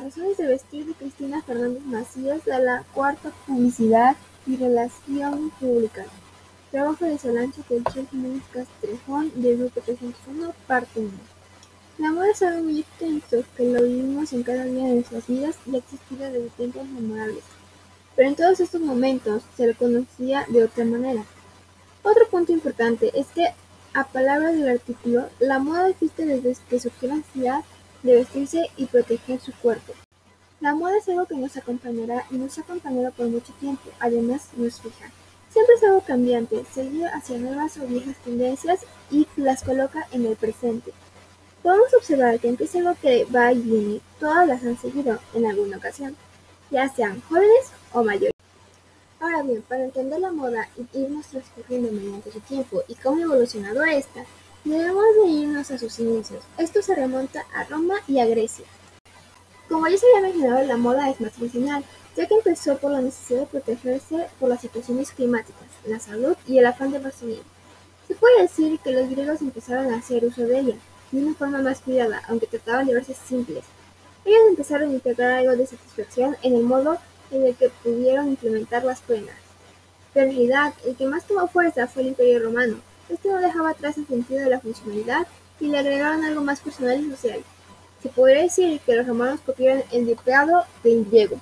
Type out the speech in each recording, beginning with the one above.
textil de Cristina Fernández Macías de la Cuarta Publicidad y Relación Pública. Trabajo de Solange Telcher Jiménez Castrejón de Grupo 301, parte 1. La moda es algo muy extenso que lo vivimos en cada día de nuestras vidas y ha existido desde tiempos memorables. Pero en todos estos momentos se lo conocía de otra manera. Otro punto importante es que, a palabra del artículo, la moda existe desde que surgió la necesidad de vestirse y proteger su cuerpo. La moda es algo que nos acompañará y nos ha acompañado por mucho tiempo, además no es fija. Siempre es algo cambiante, se guía hacia nuevas o viejas tendencias y las coloca en el presente. Podemos observar que empieza algo que va y viene, todas las han seguido en alguna ocasión, ya sean jóvenes o mayores. Ahora bien, para entender la moda y irnos transcurriendo mediante su tiempo y cómo ha evolucionado esta, debemos de irnos a sus inicios. Esto se remonta a Roma y a Grecia. Como ya se había mencionado, la moda es más tradicional, ya que empezó por la necesidad de protegerse por las situaciones climáticas, la salud y el afán de presumir. Se puede decir que los griegos empezaron a hacer uso de ella, de una forma más cuidada, aunque trataban de verse simples. Ellos empezaron a integrar algo de satisfacción en el modo en el que pudieron implementar las prendas. Pero en realidad, el que más tomó fuerza fue el Imperio Romano. Este no dejaba atrás el sentido de la funcionalidad y le agregaron algo más personal y social. Se podría decir que los romanos copiaron el diploado del griego.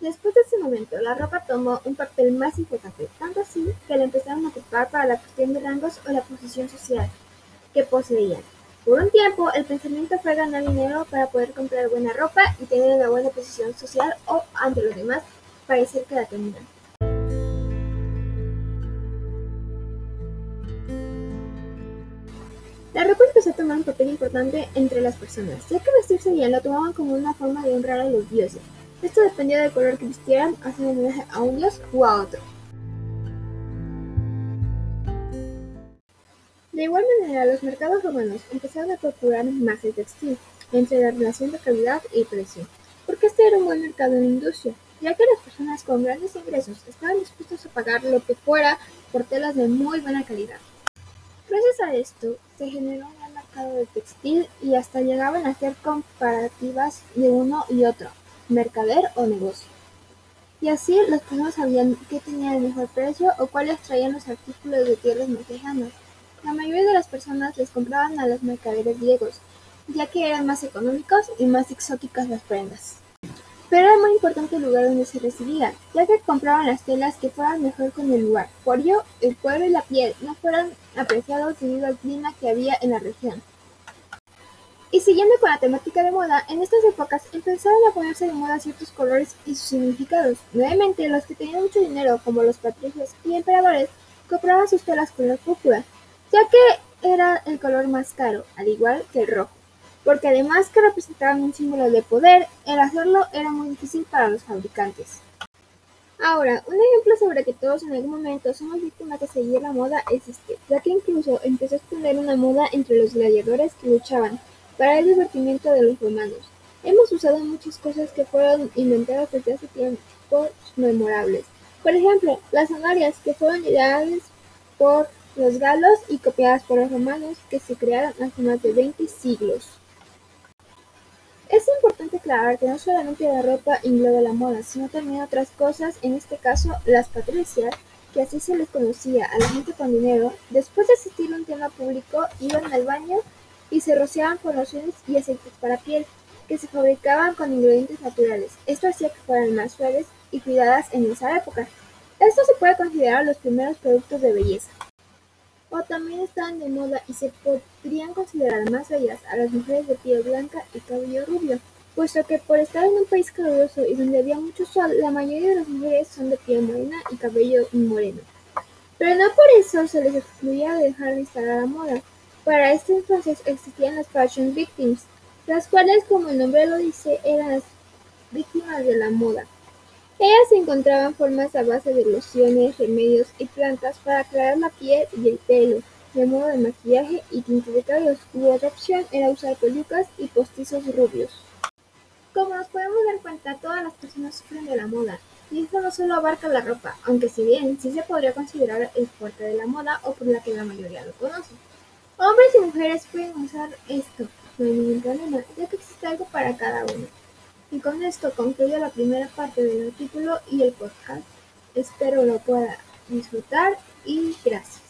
Después de ese momento, la ropa tomó un papel más importante, tanto así que la empezaron a ocupar para la cuestión de rangos o la posición social que poseían. Por un tiempo, el pensamiento fue ganar dinero para poder comprar buena ropa y tener una buena posición social o, ante los demás, parecer que la tenían. Un papel importante entre las personas, ya que vestirse bien lo tomaban como una forma de honrar a los dioses. Esto dependía del color que vistieran, haciendo homenaje a un dios o a otro. De igual manera, los mercados romanos empezaron a procurar más el textil, entre la relación de calidad y precio, porque este era un buen mercado en la industria, ya que las personas con grandes ingresos estaban dispuestos a pagar lo que fuera por telas de muy buena calidad. Gracias a esto, se generó un gran mercado de textil y hasta llegaban a hacer comparativas de uno y otro, mercader o negocio. Y así las personas sabían qué tenía el mejor precio o cuáles traían los artículos de tierras más lejanas. La mayoría de las personas les compraban a los mercaderes griegos, ya que eran más económicos y más exóticas las prendas. Pero era muy importante el lugar donde se recibía, ya que compraban las telas que fueran mejor con el lugar. Por ello, el cuero y la piel no fueran apreciados debido al clima que había en la región. Y siguiendo con la temática de moda, en estas épocas empezaron a ponerse de moda ciertos colores y sus significados. Nuevamente, los que tenían mucho dinero, como los patricios y emperadores, compraban sus telas color púrpura, ya que era el color más caro, al igual que el rojo, porque además que representaban un símbolo de poder, el hacerlo era muy difícil para los fabricantes. Ahora, un ejemplo sobre que todos en algún momento somos víctimas de seguir la moda es este, ya que incluso empezó a extender una moda entre los gladiadores que luchaban para el divertimiento de los romanos. Hemos usado muchas cosas que fueron inventadas desde hace tiempos memorables. Por ejemplo, las zanahorias que fueron ideales por los galos y copiadas por los romanos que se crearon hace más de 20 siglos. Es importante aclarar que no solamente la ropa engloba la moda, sino también otras cosas, en este caso las patricias, que así se les conocía a la gente con dinero, después de asistir a un tema público, iban al baño y se rociaban con lociones y aceites para piel, que se fabricaban con ingredientes naturales. Esto hacía que fueran más suaves y cuidadas en esa época. Esto se puede considerar los primeros productos de belleza o también estaban de moda y se podrían considerar más bellas a las mujeres de piel blanca y cabello rubio, puesto que por estar en un país caluroso y donde había mucho sol, la mayoría de las mujeres son de piel morena y cabello moreno. Pero no por eso se les excluía de dejar de estar a la moda. Para este entonces existían las fashion victims, las cuales, como el nombre lo dice, eran las víctimas de la moda. Ellas encontraban formas a base de lociones, remedios y plantas para aclarar la piel y el pelo, de modo de maquillaje y tinte de u otra opción era usar pelucas y postizos rubios. Como nos podemos dar cuenta, todas las personas sufren de la moda, y esto no solo abarca la ropa, aunque si bien sí se podría considerar el fuerte de la moda o por la que la mayoría lo conoce. Hombres y mujeres pueden usar esto, no hay ningún problema, ya que existe algo para cada uno. Y con esto concluyo la primera parte del artículo y el podcast. Espero lo pueda disfrutar y gracias.